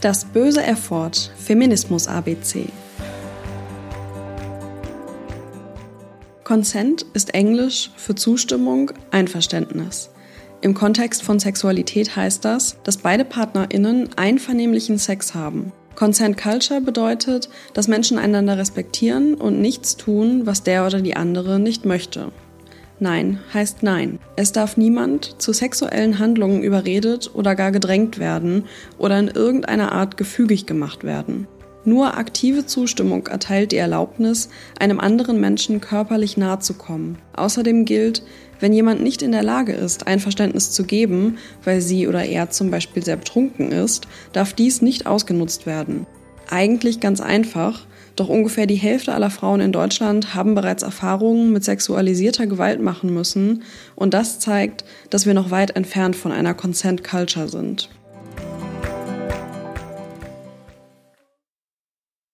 Das böse Erford Feminismus ABC. Consent ist Englisch für Zustimmung, Einverständnis. Im Kontext von Sexualität heißt das, dass beide PartnerInnen einvernehmlichen Sex haben. Consent Culture bedeutet, dass Menschen einander respektieren und nichts tun, was der oder die andere nicht möchte. Nein heißt Nein. Es darf niemand zu sexuellen Handlungen überredet oder gar gedrängt werden oder in irgendeiner Art gefügig gemacht werden. Nur aktive Zustimmung erteilt die Erlaubnis, einem anderen Menschen körperlich nahe zu kommen. Außerdem gilt, wenn jemand nicht in der Lage ist, Einverständnis zu geben, weil sie oder er zum Beispiel sehr betrunken ist, darf dies nicht ausgenutzt werden. Eigentlich ganz einfach, doch ungefähr die Hälfte aller Frauen in Deutschland haben bereits Erfahrungen mit sexualisierter Gewalt machen müssen und das zeigt, dass wir noch weit entfernt von einer Consent Culture sind.